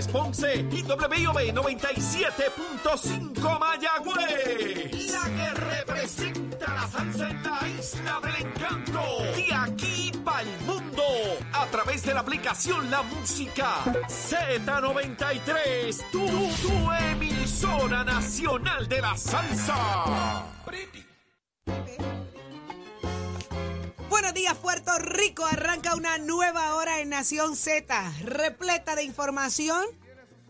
93 Ponce y WIOB 97.5 Mayagüez. La que representa la salsa en la isla del encanto. De aquí para el mundo. A través de la aplicación La Música Z93. Tu, tu emisora nacional de la salsa. Buenos días, Puerto Rico. Arranca una nueva hora en Nación Z, repleta de información.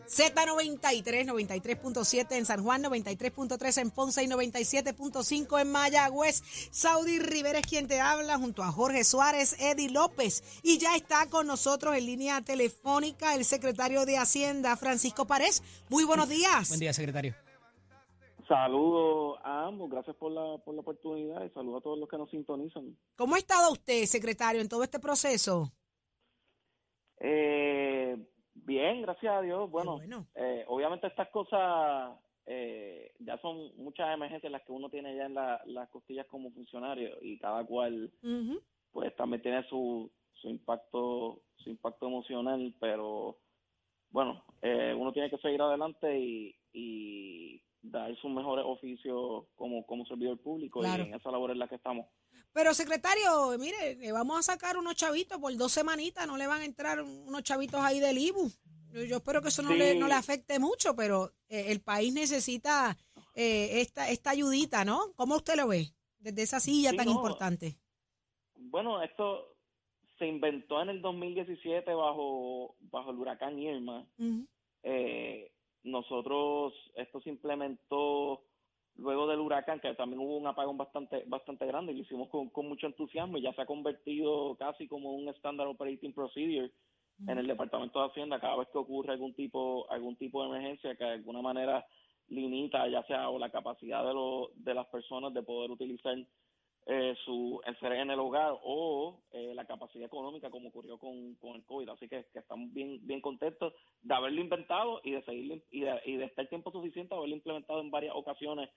Z93, 93.7 en San Juan, 93.3 en Ponce y 97.5 en Mayagüez. Saudi Rivera es quien te habla junto a Jorge Suárez, Eddie López. Y ya está con nosotros en línea telefónica el secretario de Hacienda, Francisco Párez. Muy buenos días. Buen día, secretario. Saludos a ambos, gracias por la, por la oportunidad y saludos a todos los que nos sintonizan. ¿Cómo ha estado usted, secretario, en todo este proceso? Eh, bien, gracias a Dios. Bueno, bueno. eh, obviamente estas cosas eh, ya son muchas emergencias las que uno tiene ya en la- las costillas como funcionario y cada cual pues también tiene su, su impacto su impacto emocional, pero bueno, eh, uno tiene que seguir adelante y, y dar sus mejores oficios como, como servidor público Claro. y en esa labor es la que estamos. Pero, secretario, mire, le vamos a sacar unos chavitos por dos semanitas, no le van a entrar unos chavitos ahí del IBU. Yo, yo espero que eso no, Sí. le, no le afecte mucho, pero eh, el país necesita eh, esta, esta ayudita, ¿no? ¿Cómo usted lo ve desde esa silla Sí, tan no. importante? Bueno, esto se inventó en el 2017 bajo, bajo el huracán Irma. Eh, nosotros, esto se implementó luego del huracán, que también hubo un apagón bastante bastante grande y lo hicimos con, con mucho entusiasmo y ya se ha convertido casi como un standard operating procedure en el Departamento de Hacienda. Cada vez que ocurre algún tipo algún tipo de emergencia que de alguna manera limita ya sea o la capacidad de, lo- de las personas de poder utilizar eh, su el en el hogar o eh, la capacidad económica como ocurrió con, con el COVID. Así que, que estamos bien bien contentos de haberlo inventado y de seguirlo y de, y de estar tiempo suficiente haberlo implementado en varias ocasiones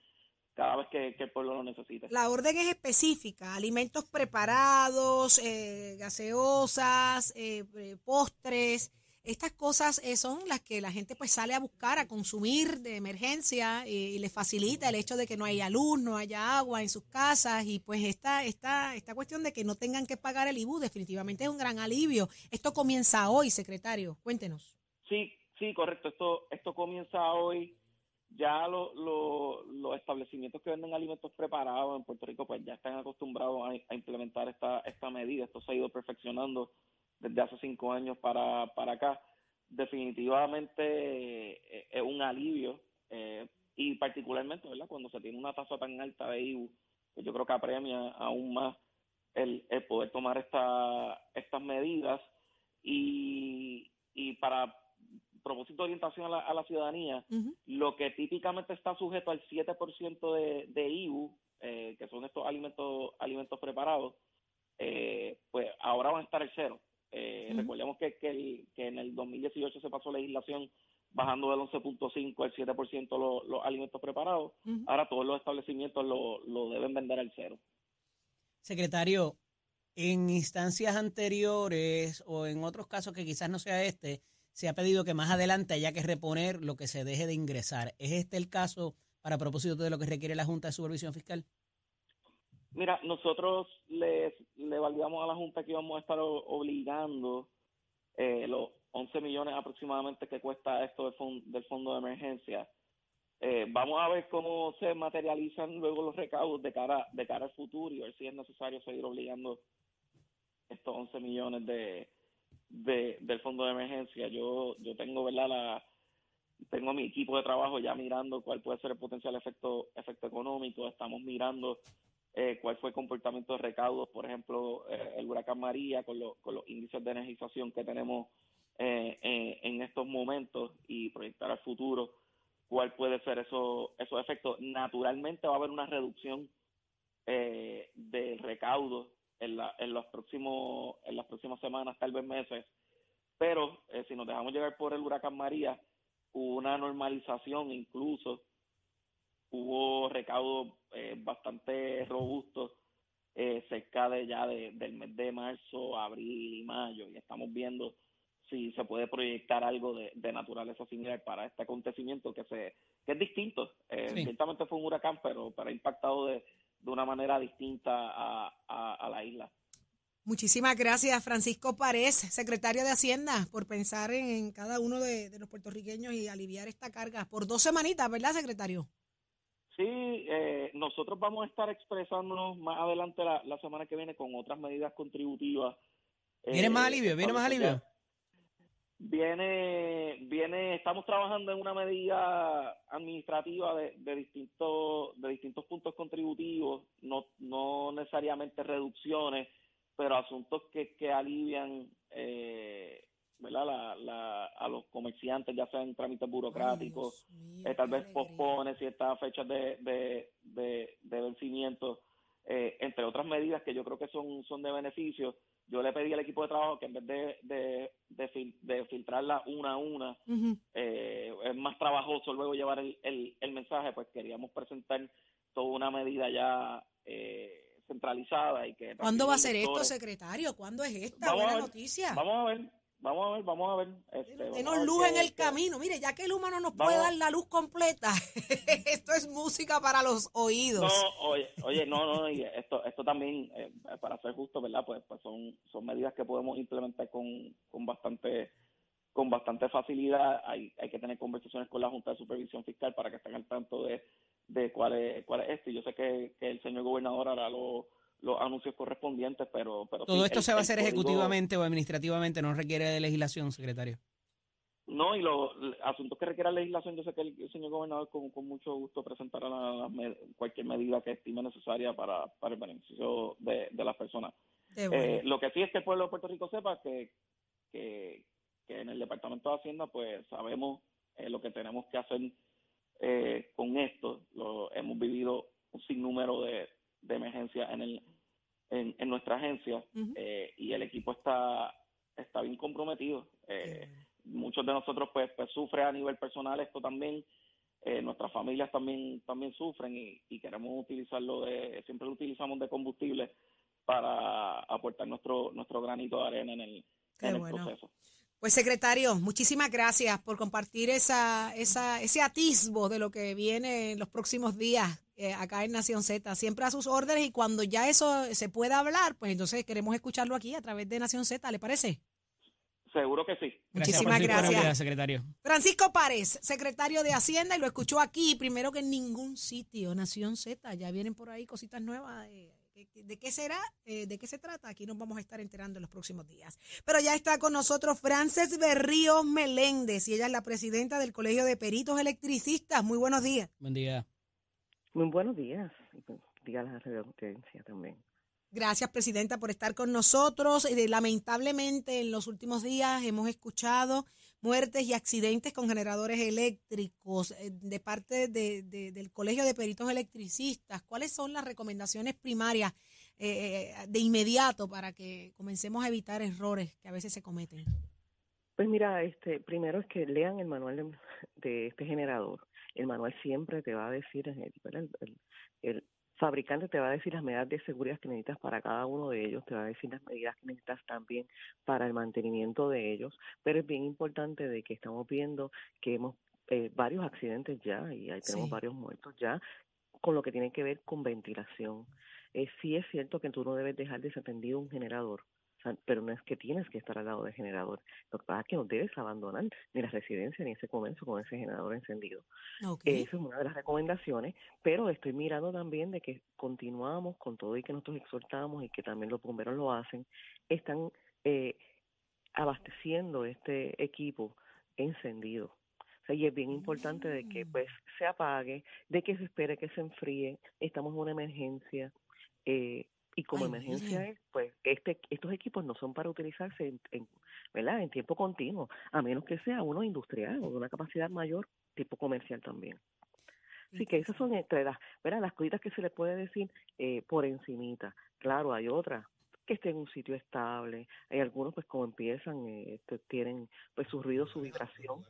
cada vez que, que el pueblo lo necesite. La orden es específica, alimentos preparados, eh, gaseosas, eh, eh, postres. Estas cosas eh, son las que la gente pues sale a buscar, a consumir de emergencia y, y les facilita el hecho de que no haya luz, no haya agua en sus casas y pues esta, esta, esta cuestión de que no tengan que pagar el IBU definitivamente es un gran alivio. Esto comienza hoy, secretario. Cuéntenos. Sí, sí, correcto. Esto esto comienza hoy. Ya lo- lo- los establecimientos que venden alimentos preparados en Puerto Rico pues ya están acostumbrados a, a implementar esta esta medida. Esto se ha ido perfeccionando desde hace cinco años para, para acá. Definitivamente eh, es un alivio eh, y particularmente, ¿verdad? Cuando se tiene una tasa tan alta de IBU, pues yo creo que apremia aún más el, el poder tomar esta, estas medidas y, y para propósito de orientación a la, a la ciudadanía, lo que típicamente está sujeto al 7% de, de IBU, eh, que son estos alimentos alimentos preparados, eh, pues ahora van a estar el cero. Eh. Recordemos que, que, el- que en el 2018 se pasó legislación bajando del 11.5 al 7% los, los alimentos preparados. Ahora todos los establecimientos lo, lo deben vender al cero. Secretario, en instancias anteriores o en otros casos que quizás no sea este, se ha pedido que más adelante haya que reponer lo que se deje de ingresar. ¿Es este el caso para propósito de lo que requiere la Junta de Supervisión Fiscal? Mira, nosotros les, le validamos a la Junta que íbamos a estar obligando eh, los 11 millones aproximadamente que cuesta esto del, fon- del fondo de emergencia. Eh, vamos a ver cómo se materializan luego los recaudos de cara de cara al futuro y ver si es necesario seguir obligando estos 11 millones de, de del fondo de emergencia. Yo yo tengo, ¿verdad? La, tengo mi equipo de trabajo ya mirando cuál puede ser el potencial efecto efecto económico. Estamos mirando eh, cuál fue el comportamiento de recaudos, por ejemplo, eh, el huracán María, con, lo- con los índices de energización que tenemos eh, eh, en estos momentos y proyectar al futuro cuál puede ser eso, esos efectos. Naturalmente va a haber una reducción eh, del recaudo en, la, en, los próximos, en las próximas semanas, tal vez meses, pero eh, si nos dejamos llevar por el huracán María, hubo una normalización incluso hubo recaudos eh, bastante robustos eh, cerca de ya de- del mes de marzo, abril y mayo, y estamos viendo si se puede proyectar algo de, naturaleza similar para este acontecimiento que se que es distinto. Eh, Ciertamente fue un huracán, pero, pero ha impactado de, de una manera distinta a, a, la isla. Muchísimas gracias, Francisco Párez, secretario de Hacienda, por pensar en, cada uno de, de, los puertorriqueños y aliviar esta carga por dos semanitas, ¿verdad, secretario? Sí, eh, nosotros vamos a estar expresándonos más adelante la, la semana que viene con otras medidas contributivas. ¿Viene más eh, alivio? ¿Viene más alivio? Viene, viene, estamos trabajando en una medida administrativa de, de distintos, de distintos puntos contributivos, no, no necesariamente reducciones, pero asuntos que, que alivian eh, ¿verdad? La, a los comerciantes, ya sean trámites burocráticos, eh, tal vez pospone ciertas fechas de, de, de, de vencimiento, eh, entre otras medidas que yo creo que son, son de beneficio yo le pedí al equipo de trabajo que en vez de, de, de, filtrarla una a una, eh, es más trabajoso luego llevar el, el, mensaje, pues queríamos presentar toda una medida ya eh, centralizada. y que ¿Cuándo va a ser esto, secretario? ¿Cuándo es esta buena noticia? Vamos a ver, Vamos a ver, vamos a ver. Este, Denos luz en el camino. Mire, ya que el humano no puede dar la luz completa, esto es música para los oídos. No, oye, oye no, no, esto, esto también, eh, para ser justo, ¿verdad? Pues, pues son, son medidas que podemos implementar con, con bastante con bastante facilidad. Hay, hay que tener conversaciones con la Junta de Supervisión Fiscal para que estén al tanto de, de cuál, es, cuál es esto. Y yo sé que, que el señor gobernador hará lo los anuncios correspondientes, pero... pero ¿Todo esto se va a hacer ejecutivamente o administrativamente? ¿No requiere de legislación, secretario? No, y los asuntos que requieran legislación, yo sé que el, señor gobernador con, mucho gusto presentará cualquier medida que estime necesaria para, para el beneficio de, las personas. Eh, lo que sí es que el pueblo de Puerto Rico sepa que, que, en el Departamento de Hacienda pues sabemos eh, lo que tenemos que hacer eh, con esto. Lo, hemos vivido un sinnúmero de, de emergencia en el en, nuestra agencia eh, y el equipo está está bien comprometido. Eh, muchos de nosotros pues, pues sufren a nivel personal esto también. Eh, nuestras familias también también sufren y, queremos utilizarlo de siempre lo utilizamos de combustible para aportar nuestro nuestro granito de arena en el, en el proceso. Pues secretario, muchísimas gracias por compartir esa, esa, ese atisbo de lo que viene en los próximos días eh, acá en Nación Z. Siempre a sus órdenes y cuando ya eso se pueda hablar, pues entonces queremos escucharlo aquí a través de Nación Z, ¿le parece? Seguro que sí. Muchísimas gracias. secretario. Francisco Párez, secretario de Hacienda, y lo escuchó aquí, primero que en ningún sitio, Nación Z. Ya vienen por ahí cositas nuevas. Eh, ¿De qué será? Eh, ¿De qué se trata? Aquí nos vamos a estar enterando en los próximos días. Pero ya está con nosotros Frances Berríos Meléndez y ella es la presidenta del Colegio de Peritos Electricistas. Muy buenos días. Buen día. Muy buenos días. Días a la audiencia también. Gracias, Presidenta, por estar con nosotros. Eh, lamentablemente, en los últimos días hemos escuchado muertes y accidentes con generadores eléctricos eh, de parte de, del Colegio de Peritos Electricistas. ¿Cuáles son las recomendaciones primarias eh, de inmediato para que comencemos a evitar errores que a veces se cometen? Pues mira, este, primero es que lean el manual de, este generador. El manual siempre te va a decir, el, el, fabricante te va a decir las medidas de seguridad que necesitas para cada uno de ellos, te va a decir las medidas que necesitas también para el mantenimiento de ellos, pero es bien importante de que estamos viendo que hemos eh, varios accidentes ya y ahí tenemos varios muertos ya con lo que tiene que ver con ventilación. Eh, sí es cierto que tú no debes dejar desatendido un generador, pero no es que tienes que estar al lado del generador. Lo que pasa es que no debes abandonar ni la residencia ni ese comercio con ese generador encendido. Eso es una de las recomendaciones, pero estoy mirando también de que continuamos con todo y que nosotros exhortamos y que también los bomberos lo hacen, están eh, abasteciendo este equipo encendido. O sea, y es bien importante de que pues se apague, de que se espere que se enfríe, estamos en una emergencia, eh, y como emergencia es, pues este, estos equipos no son para utilizarse en, ¿verdad? en tiempo continuo, a menos que sea uno industrial o de una capacidad mayor, tipo comercial también. Así que esas son entre las, ¿verdad? las cositas que se le puede decir eh, por encimita. Claro, hay otras que estén en un sitio estable. Hay algunos, pues como empiezan, eh, este, tienen pues su ruido, su vibración.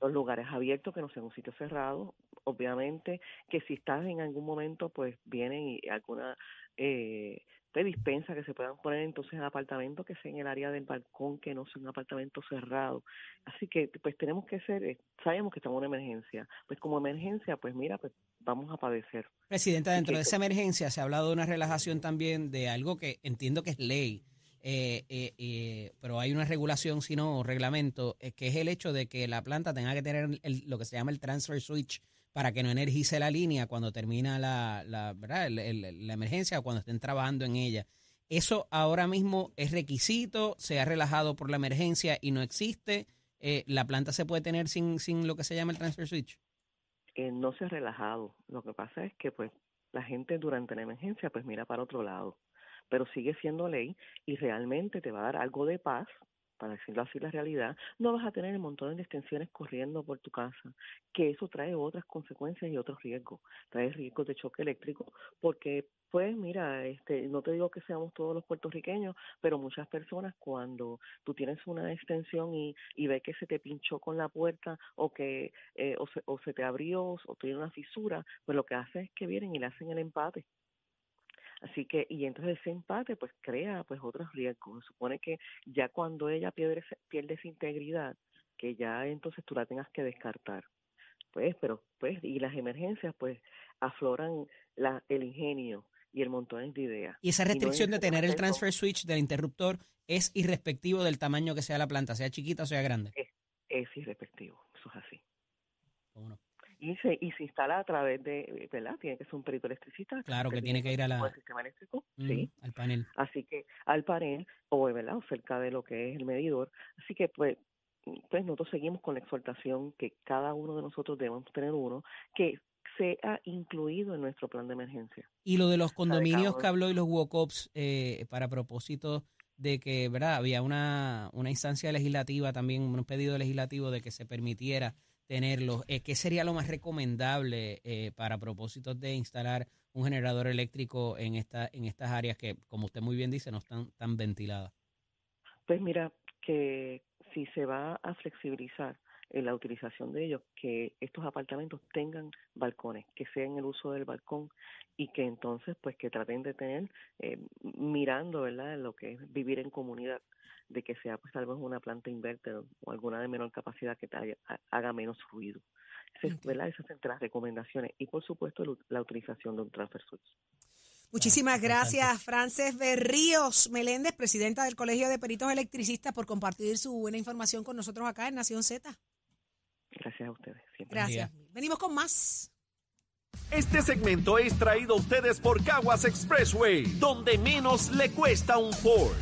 Los lugares abiertos que no sean un sitio cerrado, obviamente que si estás en algún momento, pues vienen y alguna eh, te dispensa que se puedan poner entonces en apartamento que sea en el área del balcón, que no sea un apartamento cerrado. Así que pues tenemos que ser, eh, sabemos que estamos en una emergencia, pues como emergencia, pues mira, pues vamos a padecer. Presidenta, dentro de esa emergencia se ha hablado de una relajación también de algo que entiendo que es ley, eh, eh, eh, pero hay una regulación, si no, reglamento, que es el hecho de que la planta tenga que tener lo que se llama el transfer switch para que no energice la línea cuando termina la, la, ¿verdad? la emergencia o cuando estén trabajando en ella. Eso ahora mismo es requisito, se ha relajado por la emergencia y no existe. ¿La planta se puede tener sin, sin lo que se llama el transfer switch? no se ha relajado. Lo que pasa es que pues la gente durante la emergencia pues mira para otro lado pero sigue siendo ley y realmente te va a dar algo de paz para decirlo así la realidad, no vas a tener un montón de extensiones corriendo por tu casa, que eso trae otras consecuencias y otros riesgos. Trae riesgos de choque eléctrico, porque pues mira, este, no te digo que seamos todos los puertorriqueños, pero muchas personas cuando tú tienes una extensión y, y ves que se te pinchó con la puerta o que eh, o, se, o se te abrió o tiene una fisura, pues lo que hace es que vienen y le hacen el empate Así que, y entonces ese empate pues crea pues otros riesgos. supone que ya cuando ella pierde, pierde esa integridad, que ya entonces tú la tengas que descartar. Pues, pero, pues, y las emergencias pues afloran la, el ingenio y el montón de ideas. Y esa restricción de tener el transfer switch del interruptor es irrespectivo del tamaño que sea la planta, sea chiquita o sea grande. Es, es irrespectivo, eso es así. ¿Cómo y se, y se instala a través de, ¿verdad? Tiene que ser un perito electricista. Claro, que, tiene que ir a la... sistema eléctrico, sí. Al panel. Así que al panel, o, ¿verdad? O cerca de lo que es el medidor. Así que, pues, pues nosotros seguimos con la exhortación que cada uno de nosotros debemos tener uno que sea incluido en nuestro plan de emergencia. Y lo de los condominios que habló y los WOCOPs eh, para propósito de que, ¿verdad? Había una, una instancia legislativa también, un pedido legislativo de que se permitiera tenerlos. Eh, ¿Qué sería lo más recomendable eh, para propósitos de instalar un generador eléctrico en, esta, en estas áreas que, como usted muy bien dice, no están tan ventiladas? Pues mira, que si se va a flexibilizar en la utilización de ellos, que estos apartamentos tengan balcones, que sean el uso del balcón y que entonces pues que traten de tener eh, mirando, ¿verdad?, lo que es vivir en comunidad de que sea pues tal vez una planta inverter o alguna de menor capacidad que haga, menos ruido. Esas son las recomendaciones y por supuesto la utilización de un transfer switch. Muchísimas gracias, Frances Berríos Meléndez, presidenta del Colegio de Peritos Electricistas, por compartir su buena información con nosotros acá en Nación Z. Gracias a ustedes. Gracias. Venimos con más. Este segmento es traído a ustedes por Caguas Expressway, donde menos le cuesta un Ford.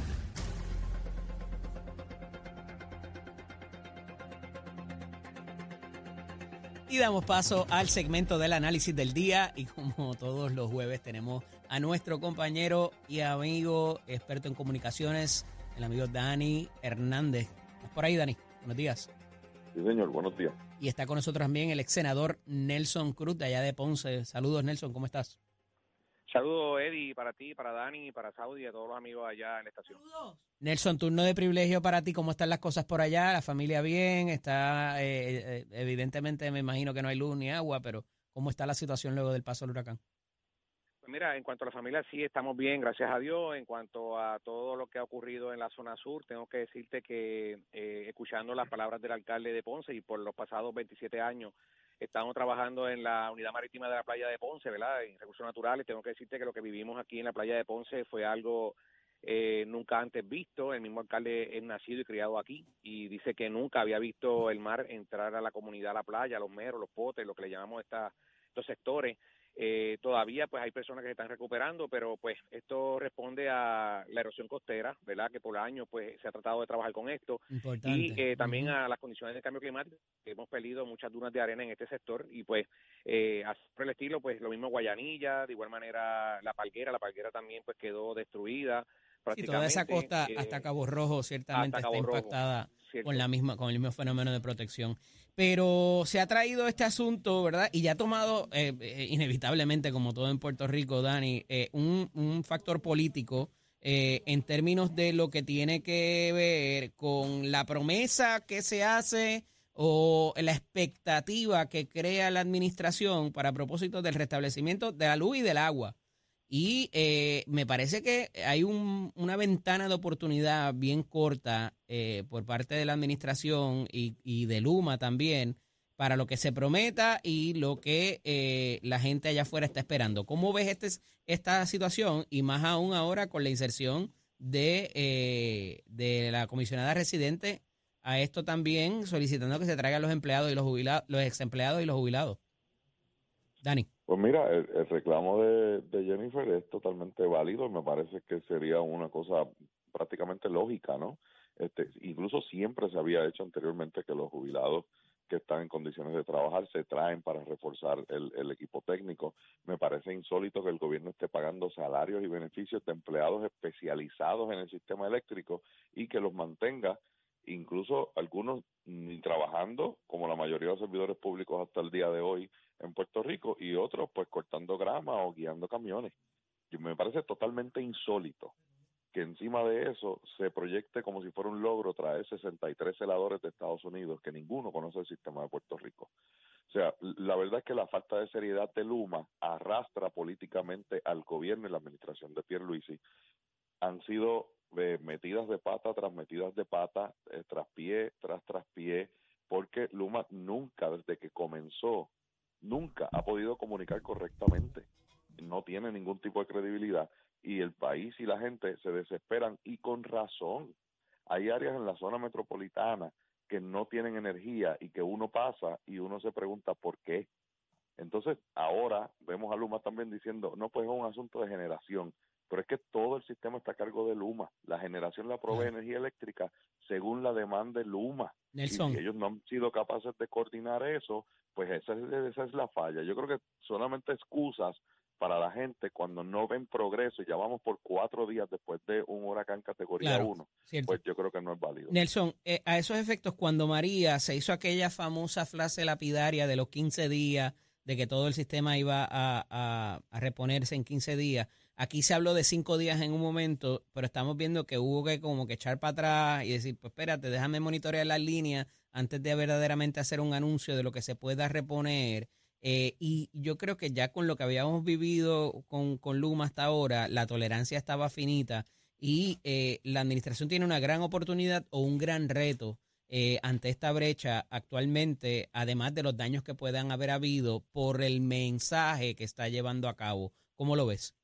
Y damos paso al segmento del análisis del día y como todos los jueves tenemos a nuestro compañero y amigo experto en comunicaciones, el amigo Dani Hernández. ¿Estás por ahí, Dani? Buenos días. Sí, señor, buenos días. Y está con nosotros también el ex senador Nelson Cruz de allá de Ponce. Saludos, Nelson, ¿cómo estás? Saludos, Eddie, para ti, para Dani, para Saudi y a todos los amigos allá en la estación. Nelson, turno de privilegio para ti. ¿Cómo están las cosas por allá? ¿La familia bien? Está, eh, eh, evidentemente, me imagino que no hay luz ni agua, pero ¿cómo está la situación luego del paso del huracán? Mira, en cuanto a la familia, sí, estamos bien, gracias a Dios. En cuanto a todo lo que ha ocurrido en la zona sur, tengo que decirte que, eh, escuchando las palabras del alcalde de Ponce y por los pasados 27 años, Estamos trabajando en la unidad marítima de la playa de Ponce, ¿verdad? En recursos naturales. Tengo que decirte que lo que vivimos aquí en la playa de Ponce fue algo eh, nunca antes visto. El mismo alcalde es nacido y criado aquí y dice que nunca había visto el mar entrar a la comunidad, a la playa, a los meros, los potes, lo que le llamamos esta, estos sectores. Eh, todavía pues hay personas que se están recuperando, pero pues esto responde a la erosión costera, ¿verdad? Que por años pues se ha tratado de trabajar con esto y eh, también a las condiciones de cambio climático. Hemos perdido muchas dunas de arena en este sector y pues eh, por el estilo pues lo mismo Guayanilla, de igual manera la Palguera, la Palguera también pues quedó destruida. Y toda esa costa hasta eh, Cabo Rojo ciertamente está impactada con la misma con el mismo fenómeno de protección. Pero se ha traído este asunto, ¿verdad? Y ya ha tomado eh, eh, inevitablemente, como todo en Puerto Rico, Dani, un, un, factor político en términos de lo que tiene que ver con la promesa que se hace o la expectativa que crea la administración para propósitos del restablecimiento de la luz y del agua Y eh, me parece que hay un, una ventana de oportunidad bien corta eh, por parte de la administración y, y, de Luma también para lo que se prometa y lo que eh, la gente allá afuera está esperando. ¿Cómo ves este, esta situación y más aún ahora con la inserción de, de la comisionada residente a esto también solicitando que se traigan los empleados y los jubilados, los ex empleados y los jubilados? Dani. Pues mira, el, reclamo de, Jennifer es totalmente válido me parece que sería una cosa prácticamente lógica, ¿no? Este, incluso siempre se había hecho anteriormente que los jubilados que están en condiciones de trabajar se traen para reforzar el, el, equipo técnico. Me parece insólito que el gobierno esté pagando salarios y beneficios de empleados especializados en el sistema eléctrico y que los mantenga, incluso algunos ni trabajando, como la mayoría de los servidores públicos hasta el día de hoy, en Puerto Rico y otros pues cortando grama o guiando camiones. Y me parece totalmente insólito que encima de eso se proyecte como si fuera un logro traer 63 celadores de Estados Unidos, que ninguno conoce el sistema de Puerto Rico. O sea, la verdad es que la falta de seriedad de Luma arrastra políticamente al gobierno y la administración de Pierre Luisi. Han sido eh, metidas de pata tras metidas de pata, eh, tras pie tras tras pie, porque Luma nunca, desde que comenzó nunca ha podido comunicar correctamente, no tiene ningún tipo de credibilidad y el país y la gente se desesperan y con razón. Hay áreas en la zona metropolitana que no tienen energía y que uno pasa y uno se pregunta por qué. Entonces, ahora vemos a Luma también diciendo, no, pues es un asunto de generación, pero es que todo el sistema está a cargo de Luma. La generación la provee energía eléctrica según la demanda de Luma. Y si ellos no han sido capaces de coordinar eso, pues esa es, esa es la falla. Yo creo que solamente excusas para la gente cuando no ven progreso, y ya vamos por cuatro días después de un huracán categoría 1, pues yo creo que no es válido. Nelson, eh, a esos efectos, cuando María se hizo aquella famosa frase lapidaria de los 15 días, de que todo el sistema iba a, a reponerse en 15 días, Aquí se habló de cinco días en un momento, pero estamos viendo que hubo que como que echar para atrás y decir, pues espérate, déjame monitorear las líneas antes de verdaderamente hacer un anuncio de lo que se pueda reponer. Eh, y yo creo que ya con lo que habíamos vivido con, con Luma hasta ahora, la tolerancia estaba finita y eh, la administración tiene una gran oportunidad o un gran reto eh, ante esta brecha actualmente, además de los daños que puedan haber habido por el mensaje que está llevando a cabo. ¿Cómo lo ves?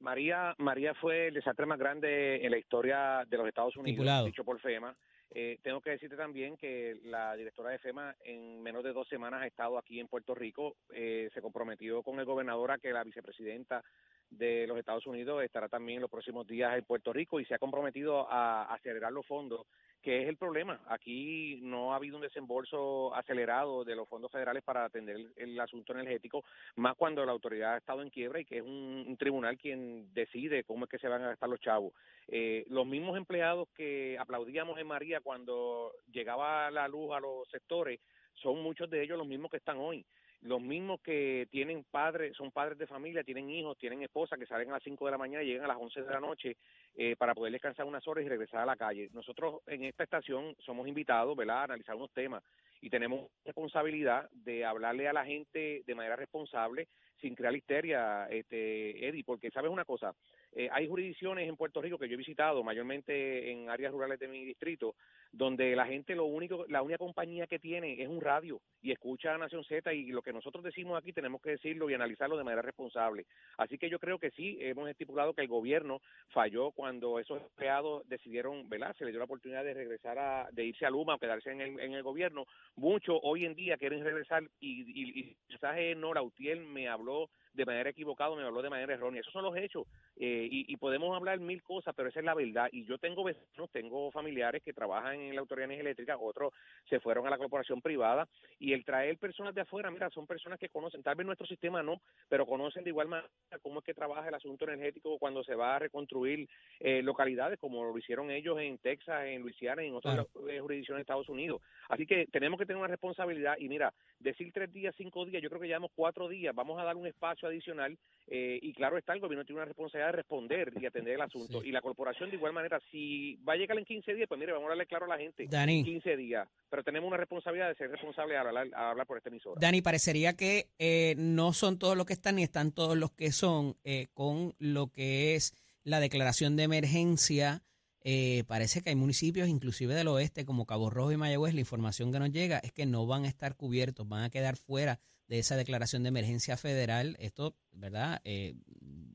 María, María fue el desastre más grande en la historia de los Estados Unidos, dicho por FEMA. Eh, tengo que decirte también que la directora de FEMA en menos de dos semanas ha estado aquí en Puerto Rico. Eh, se comprometió con el gobernador a que la vicepresidenta de los Estados Unidos estará también los próximos días en Puerto Rico y se ha comprometido a acelerar los fondos que es el problema. Aquí no ha habido un desembolso acelerado de los fondos federales para atender el, asunto energético, más cuando la autoridad ha estado en quiebra y que es un, tribunal quien decide cómo es que se van a gastar los chavos. Eh, los mismos empleados que aplaudíamos en María cuando llegaba la luz a los sectores, son muchos de ellos los mismos que están hoy los mismos que tienen padres, son padres de familia, tienen hijos, tienen esposas que salen a las 5 de la mañana y llegan a las 11 de la noche eh, para poder descansar unas horas y regresar a la calle. Nosotros en esta estación somos invitados, ¿verdad?, a analizar unos temas y tenemos responsabilidad de hablarle a la gente de manera responsable sin crear histeria, este, Eddie, porque sabes una cosa, eh, hay jurisdicciones en Puerto Rico que yo he visitado, mayormente en áreas rurales de mi distrito, donde la gente lo único, la única compañía que tiene es un radio y escucha a Nación Z y lo que nosotros decimos aquí tenemos que decirlo y analizarlo de manera responsable. Así que yo creo que sí, hemos estipulado que el gobierno falló cuando esos empleados decidieron, ¿verdad? Se les dio la oportunidad de regresar a, de irse a Luma o quedarse en el, en el gobierno. Muchos hoy en día quieren regresar y, y, y mensaje Nora Utiel me habló de manera equivocada, me habló de manera errónea. Esos son los hechos eh, y, podemos hablar mil cosas, pero esa es la verdad. Y yo tengo vecinos, tengo familiares que trabajan en la Autoridad de Eléctrica, otros se fueron a la corporación privada y el traer personas de afuera, mira, son personas que conocen, tal vez nuestro sistema no, pero conocen de igual manera cómo es que trabaja el asunto energético cuando se va a reconstruir eh, localidades como lo hicieron ellos en Texas, en Luisiana y en otras eh, jurisdicciones de Estados Unidos. Así que tenemos que tener una responsabilidad y mira, decir tres días, cinco días, yo creo que llevamos cuatro días, vamos a dar un espacio adicional eh, y claro está, el gobierno tiene una responsabilidad de responder y atender el asunto. Y la corporación de igual manera, si va a llegar en 15 días, pues mire, vamos a darle claro a la gente, Dani. 15 días, pero tenemos una responsabilidad de ser responsable a hablar, a hablar por este emisora. Dani, parecería que eh, no son todos los que están ni están todos los que son eh, con lo que es la declaración de emergencia. Eh, parece que hay municipios, inclusive del oeste, como Cabo Rojo y Mayagüez, la información que nos llega es que no van a estar cubiertos, van a quedar fuera de esa declaración de emergencia federal. Esto, ¿verdad? Eh,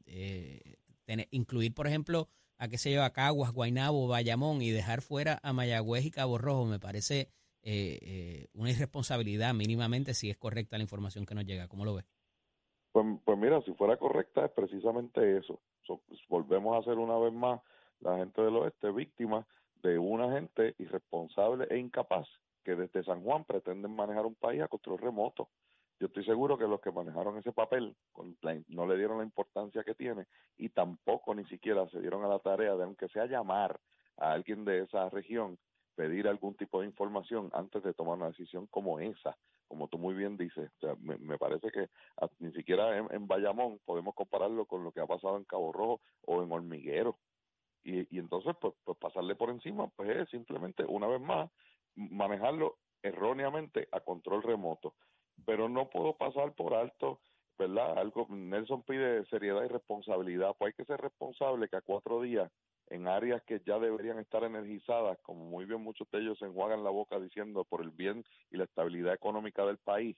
eh, tener- incluir, por ejemplo, a qué sé yo, a Caguas, Guaynabo, Bayamón y dejar fuera a Mayagüez y Cabo Rojo me parece eh, eh, una irresponsabilidad mínimamente si es correcta la información que nos llega. ¿Cómo lo ves? Pues, pues mira, si fuera correcta es precisamente eso. So, volvemos a ser una vez más la gente del oeste víctima de una gente irresponsable e incapaz que desde San Juan pretenden manejar un país a control remoto. Yo estoy seguro que los que manejaron ese papel no le dieron la importancia que tiene y tampoco ni siquiera se dieron a la tarea de, aunque sea llamar a alguien de esa región, pedir algún tipo de información antes de tomar una decisión como esa, como tú muy bien dices. Me, parece que ni siquiera en, en Bayamón podemos compararlo con lo que ha pasado en Cabo Rojo o en Hormiguero. Y, y entonces, pues, pues pasarle por encima, pues es simplemente, una vez más, manejarlo erróneamente a control remoto. Pero no puedo pasar por alto, ¿verdad? Algo, Nelson pide seriedad y responsabilidad. Pues hay que ser responsable que a cuatro días, en áreas que ya deberían estar energizadas, como muy bien muchos de ellos se enjuagan la boca diciendo por el bien y la estabilidad económica del país,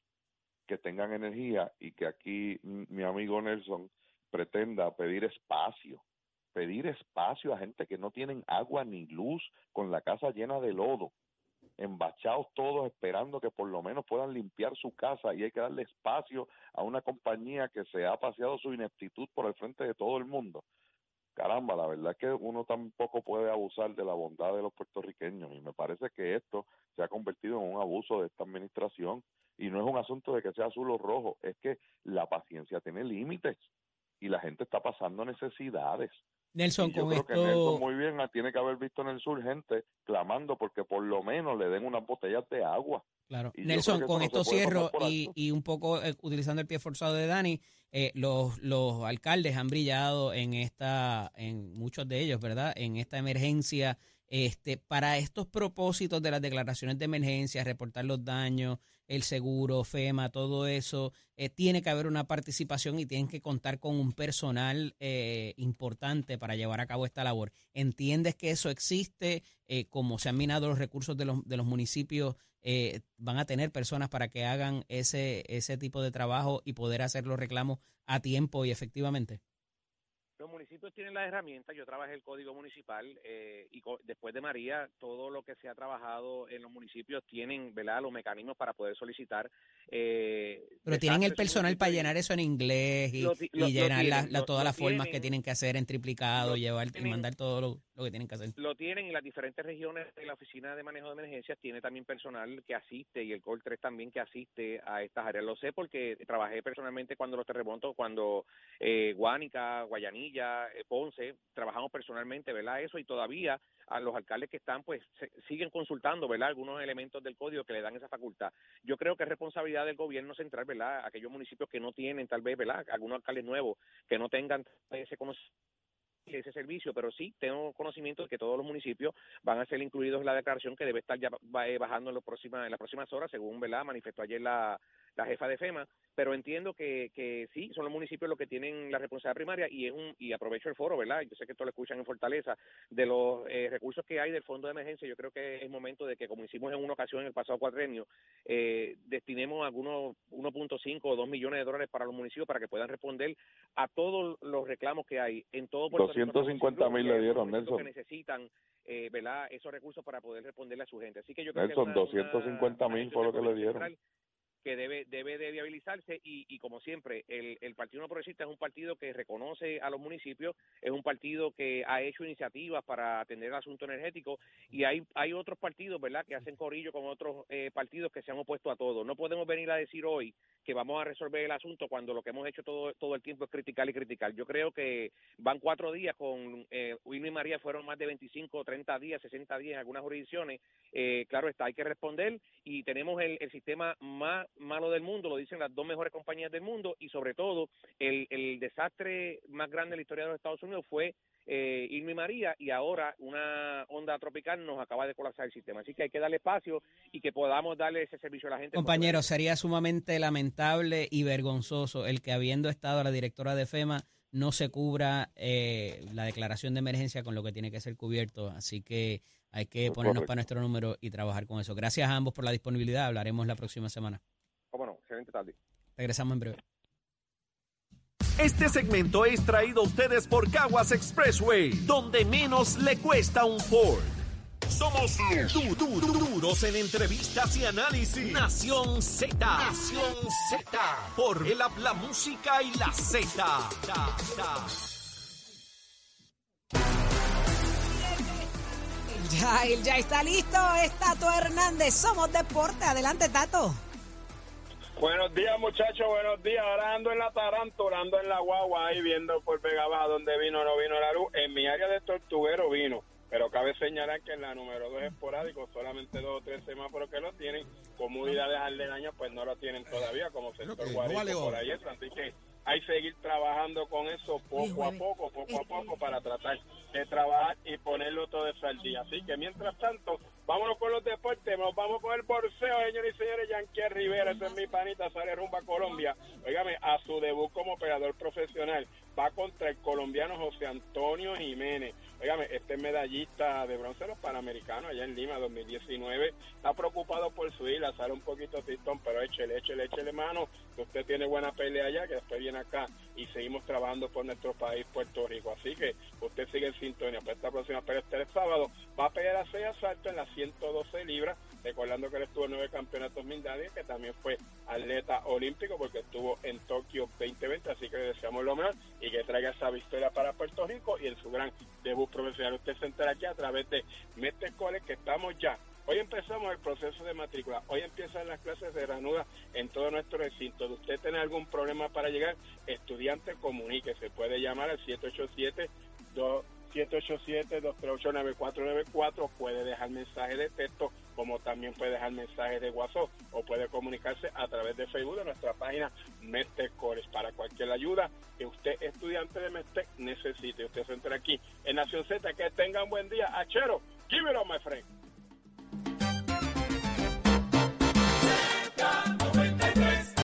que tengan energía y que aquí mi amigo Nelson pretenda pedir espacio, pedir espacio a gente que no tienen agua ni luz, con la casa llena de lodo, embachados todos esperando que por lo menos puedan limpiar su casa y hay que darle espacio a una compañía que se ha paseado su ineptitud por el frente de todo el mundo. Caramba, la verdad es que uno tampoco puede abusar de la bondad de los puertorriqueños y me parece que esto se ha convertido en un abuso de esta administración y no es un asunto de que sea azul o rojo, es que la paciencia tiene límites y la gente está pasando necesidades. Nelson, yo con creo que esto... Nelson muy bien ah, tiene que haber visto en el sur gente clamando porque por lo menos le den unas botellas de agua. Claro. Y Nelson, con no esto cierro y, y un poco eh, utilizando el pie forzado de Dani, eh, los, los alcaldes han brillado en esta, en muchos de ellos, ¿verdad? En esta emergencia, este, para estos propósitos de las declaraciones de emergencia, reportar los daños, el seguro, FEMA, todo eso, eh, tiene que haber una participación y tienen que contar con un personal eh, importante para llevar a cabo esta labor. ¿Entiendes que eso existe? Eh, como se han minado los recursos de los, de los municipios, eh, van a tener personas para que hagan ese, ese tipo de trabajo y poder hacer los reclamos a tiempo y efectivamente. Los municipios tienen las herramientas, yo trabajé el código municipal eh, y co- después de María, todo lo que se ha trabajado en los municipios tienen ¿verdad? los mecanismos para poder solicitar. Eh, Pero tienen el personal para llenar eso en inglés y, Lo llenar tienen, la- todas las formas que tienen. que hacer en triplicado, llevar y mandar todo lo, lo que tienen que hacer. lo tienen y las diferentes regiones de la Oficina de Manejo de Emergencias tiene también personal que asiste y el COL 3 también que asiste a estas áreas. Lo sé porque trabajé personalmente cuando los terremotos, cuando eh, Guánica, Guayanilla, eh, Ponce, trabajamos personalmente, ¿verdad? Eso y todavía a los alcaldes que están, pues se- siguen consultando, ¿verdad? Algunos elementos del código que le dan esa facultad. Yo creo que es responsabilidad del gobierno central, ¿verdad? Aquellos municipios que no tienen, tal vez, ¿verdad? Algunos alcaldes nuevos que no tengan ese conocimiento ese servicio, pero sí tengo conocimiento de que todos los municipios van a ser incluidos en la declaración que debe estar ya eh, bajando en, los próximas, en las próximas horas, según ¿verdad? manifestó ayer la, la jefa de FEMA, pero entiendo que, que sí, son los municipios los que tienen la responsabilidad primaria y es un y aprovecho el foro, ¿verdad? Yo sé que esto lo escuchan en Fortaleza, de los eh, recursos que hay del fondo de emergencia, yo creo que es momento de que, como hicimos en una ocasión en el pasado cuatrenio, eh, destinemos algunos 1.5 o 2 millones de dólares para los municipios para que puedan responder a todos los reclamos que hay en todo Puerto Rico, 250 mil le que dieron, Nelson. que necesitan eh, ¿verdad? esos recursos para poder responderle a su gente. Así que yo creo que Nelson, es una- 250 una- mil fue lo que le dieron. central que debe debe de viabilizarse y, y como siempre el, el Partido No Progresista es un partido que reconoce a los municipios es un partido que ha hecho iniciativas para atender el asunto energético y hay hay otros partidos verdad que hacen corillo con otros eh, partidos que se han opuesto a todo. No podemos venir a decir hoy que vamos a resolver el asunto cuando lo que hemos hecho todo, todo el tiempo es criticar y criticar. Yo creo que van cuatro días con eh, y María, fueron más de 25, 30 días, 60 días en algunas jurisdicciones. Eh, claro está, hay que responder y tenemos el, el, sistema más malo del mundo, lo dicen las dos mejores compañías del mundo y sobre todo el, el desastre más grande de la historia de los Estados Unidos fue eh, Irma y María y ahora una onda tropical nos acaba de colapsar el sistema. Así que hay que darle espacio y que podamos darle ese servicio a la gente. Compañero, sería sumamente lamentable y vergonzoso el que habiendo estado la directora de FEMA no se cubra eh, la declaración de emergencia con lo que tiene que ser cubierto. Así que hay que ponernos para nuestro número y trabajar con eso. Gracias a ambos por la disponibilidad. Hablaremos la próxima semana. Cómo no, excelente tarde. Regresamos en breve. Este segmento es traído a ustedes por Caguas Expressway, donde menos le cuesta un Ford. Somos du du duros en entrevistas y análisis. Nación Z. Nación Z. Por el la música y la Z. Ya, él ya está listo. Es Tato Hernández. Somos Deporte. Adelante, Tato. Buenos días, muchachos, buenos días. Ahora ando en la tarántula, ando en la guagua ahí viendo por Vega Baja dónde vino o no vino la luz. En mi área de tortuguero vino, pero cabe señalar que en la número 2 esporádico solamente dos o tres semáforos que lo tienen, comunidades aledañas pues no lo tienen todavía, como sector Guarico por ahí. Así que hay que seguir trabajando con eso poco a poco, poco a poco, para tratar de trabajar y ponerlo todo eso al día. Así que mientras tanto, Vámonos con los deportes, nos vamos con el borseo, señores y señores. Yanquier Rivera, ese es mi panita, sale rumba a Colombia. Óigame, a su debut como operador profesional, va contra el colombiano José Antonio Jiménez. Óigame, este medallista de bronce de los Panamericanos allá en Lima 2019. Está preocupado por su isla, sale un poquito tristón, pero échele, échele, échele mano. Que usted tiene buena pelea allá, que después viene acá y seguimos trabajando por nuestro país, Puerto Rico. Así que usted sigue en sintonía. Para esta próxima pelea este sábado va a pelear a seis asaltos en las 112 libras, recordando que él estuvo en nueve campeonatos mundiales, que también fue atleta olímpico porque estuvo en Tokio 2020, así que le deseamos lo mejor y que traiga esa victoria para Puerto Rico y en su gran debut profesional. Usted se entera aquí a través de Mete que estamos ya Hoy empezamos el proceso de matrícula. Hoy empiezan las clases de ranuda en todo nuestro recinto. De usted tiene algún problema para llegar, estudiante, comunique. Se puede llamar al 787 787-238-9494 puede dejar mensaje de texto como también puede dejar mensaje de WhatsApp o puede comunicarse a través de Facebook de nuestra página Mestec para cualquier ayuda que usted estudiante de Mestec necesite. Usted se entra aquí en Nación Z. Que tenga un buen día. Achero, give my friend. Doctor.